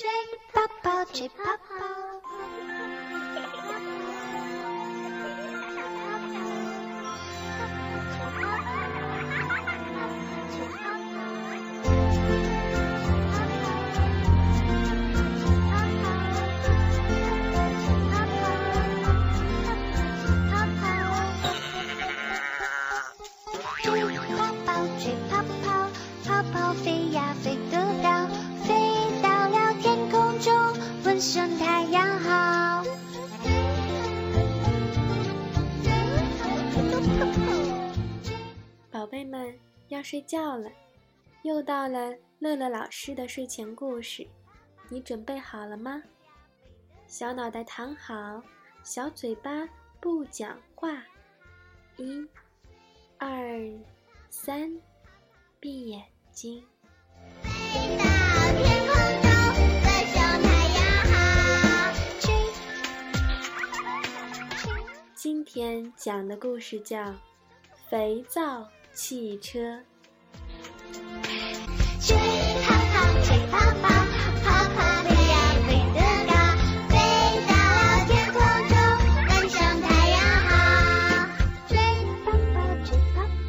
吹泡泡，吹泡泡。要睡觉了，又到了乐乐老师的睡前故事，你准备好了吗？小脑袋躺好，小嘴巴不讲话，一、二、三，闭眼睛。飞到天空中，问声太阳好。今天讲的故事叫《肥皂汽车》。追泡泡，追泡泡，泡泡飞呀飞得高，飞到了天空中，问声太阳好。追泡泡，追泡泡。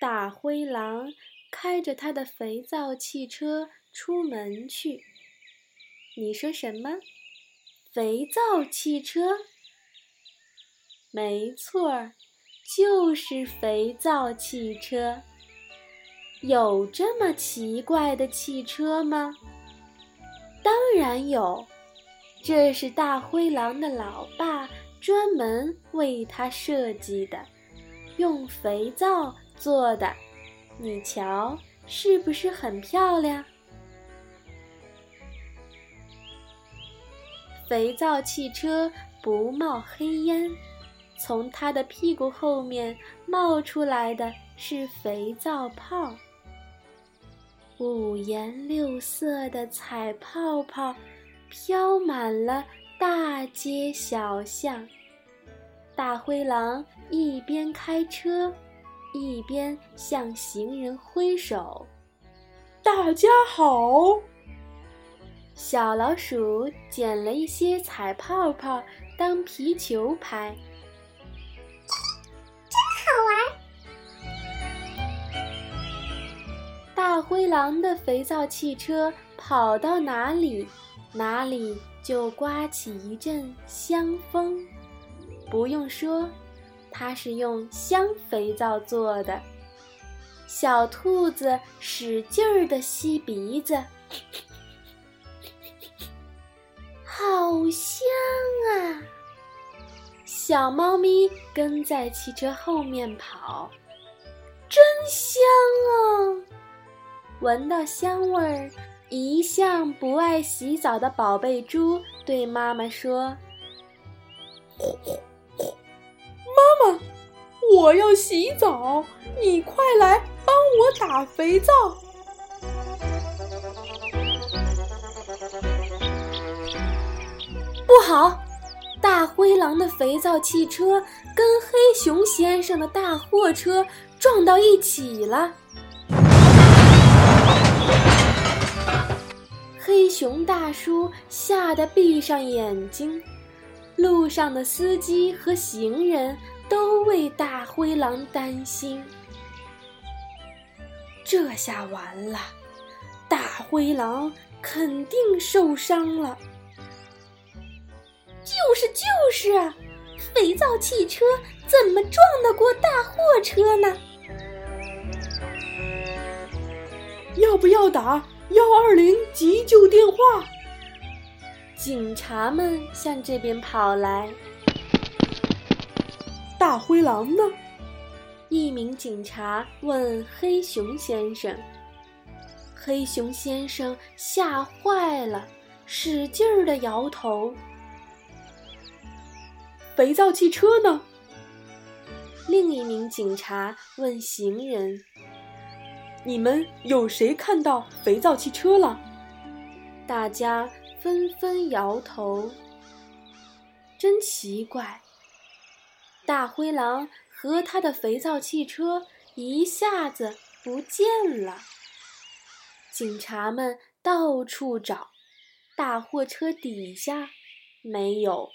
大灰狼开着他的肥皂汽车出门去。你说什么？肥皂汽车？没错儿，就是肥皂汽车。有这么奇怪的汽车吗？当然有，这是大灰狼的老爸专门为他设计的，用肥皂做的。你瞧，是不是很漂亮？肥皂汽车不冒黑烟，从它的屁股后面冒出来的是肥皂泡。五颜六色的彩泡泡飘满了大街小巷。大灰狼一边开车，一边向行人挥手：“大家好！”小老鼠捡了一些彩泡泡当皮球拍，真好玩。大灰狼的肥皂汽车跑到哪里，哪里就刮起一阵香风。不用说，它是用香肥皂做的。小兔子使劲儿地吸鼻子，好香啊！小猫咪跟在汽车后面跑，真香啊！闻到香味儿，一向不爱洗澡的宝贝猪对妈妈说：“妈妈，我要洗澡，你快来帮我打肥皂。”好！大灰狼的肥皂汽车跟黑熊先生的大货车撞到一起了。黑熊大叔吓得闭上眼睛，路上的司机和行人都为大灰狼担心。这下完了，大灰狼肯定受伤了。就是就是啊，肥皂汽车怎么撞得过大货车呢？要不要打幺二零急救电话？警察们向这边跑来。大灰狼呢？一名警察问黑熊先生。黑熊先生吓坏了，使劲儿地摇头。肥皂汽车呢？另一名警察问行人：“你们有谁看到肥皂汽车了？”大家纷纷摇头。真奇怪，大灰狼和他的肥皂汽车一下子不见了。警察们到处找，大货车底下没有，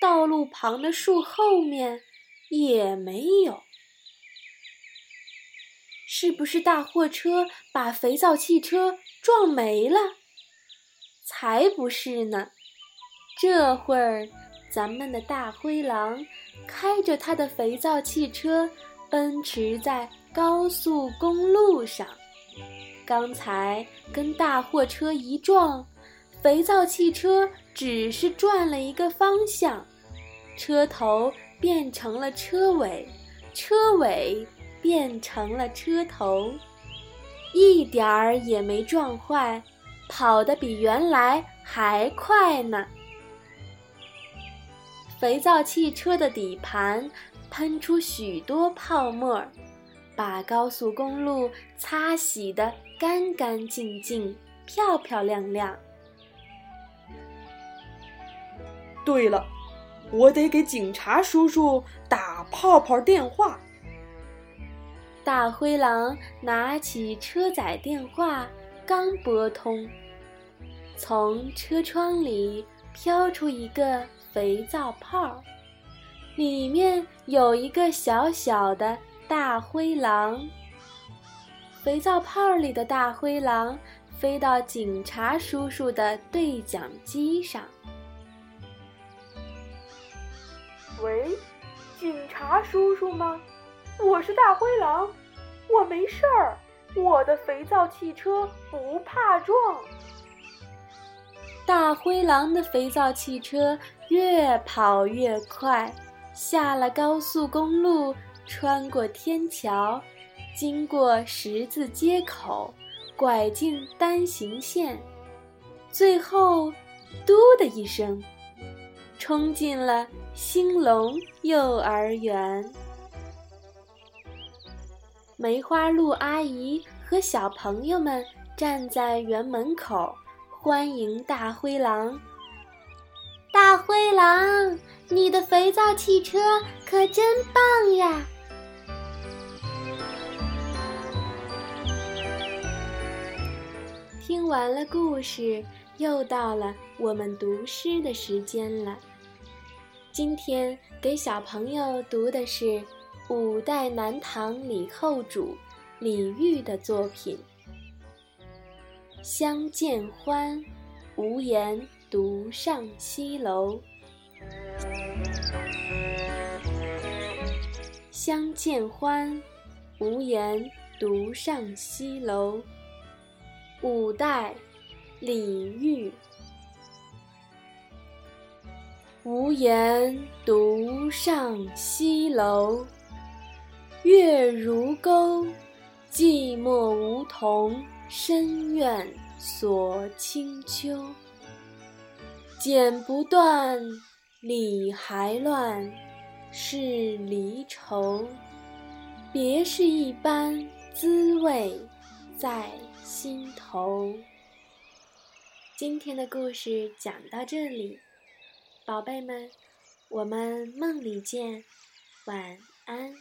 道路旁的树后面也没有。是不是大货车把肥皂汽车撞没了？才不是呢！这会儿，咱们的大灰狼开着他的肥皂汽车奔驰在高速公路上。刚才跟大货车一撞，肥皂汽车只是转了一个方向，车头变成了车尾，车尾。变成了车头，一点儿也没撞坏，跑得比原来还快呢。肥皂汽车的底盘喷出许多泡沫，把高速公路擦洗得干干净净、漂漂亮亮。对了，我得给警察叔叔打泡泡电话。大灰狼拿起车载电话，刚拨通，从车窗里飘出一个肥皂泡，里面有一个小小的大灰狼。肥皂泡里的大灰狼飞到警察叔叔的对讲机上。喂，警察叔叔吗？我是大灰狼，我没事儿，我的肥皂汽车不怕撞。大灰狼的肥皂汽车越跑越快，下了高速公路，穿过天桥，经过十字街口，拐进单行线，最后，嘟的一声，冲进了兴隆幼儿园。梅花鹿阿姨和小朋友们站在园门口，欢迎大灰狼。大灰狼，你的肥皂汽车可真棒呀！听完了故事，又到了我们读诗的时间了。今天给小朋友读的是。五代南唐李后主李煜的作品《相见欢，无言独上西楼》。相见欢，无言独上西楼。五代，李煜。无言独上西楼。月如钩，寂寞梧桐深院锁清秋。剪不断，理还乱，是离愁。别是一般滋味在心头。今天的故事讲到这里，宝贝们，我们梦里见，晚安。